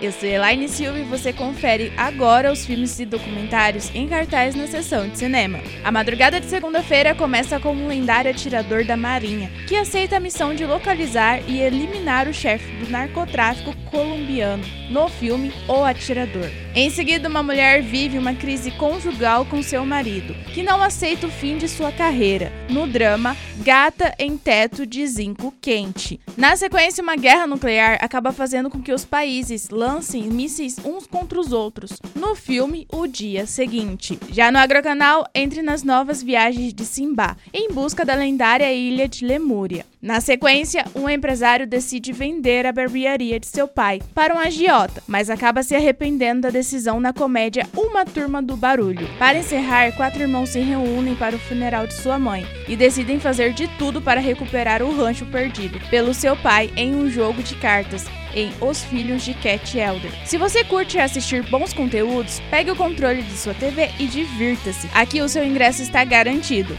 eu sou Elaine Silva e você confere agora os filmes e documentários em cartaz na sessão de cinema. A madrugada de segunda-feira começa com um lendário atirador da Marinha, que aceita a missão de localizar e eliminar o chefe do narcotráfico colombiano no filme O Atirador. Em seguida, uma mulher vive uma crise conjugal com seu marido, que não aceita o fim de sua carreira, no drama Gata em Teto de Zinco Quente. Na sequência, uma guerra nuclear acaba fazendo com que os países lancem mísseis uns contra os outros, no filme O Dia Seguinte. Já no Agrocanal, entre nas novas viagens de Simba, em busca da lendária ilha de Lemúria. Na sequência, um empresário decide vender a barbearia de seu pai para um agiota, mas acaba se arrependendo da decisão na comédia Uma Turma do Barulho. Para encerrar, quatro irmãos se reúnem para o funeral de sua mãe e decidem fazer de tudo para recuperar o rancho perdido pelo seu pai em um jogo de cartas em Os Filhos de Cat Elder. Se você curte assistir bons conteúdos, pegue o controle de sua TV e divirta-se. Aqui o seu ingresso está garantido.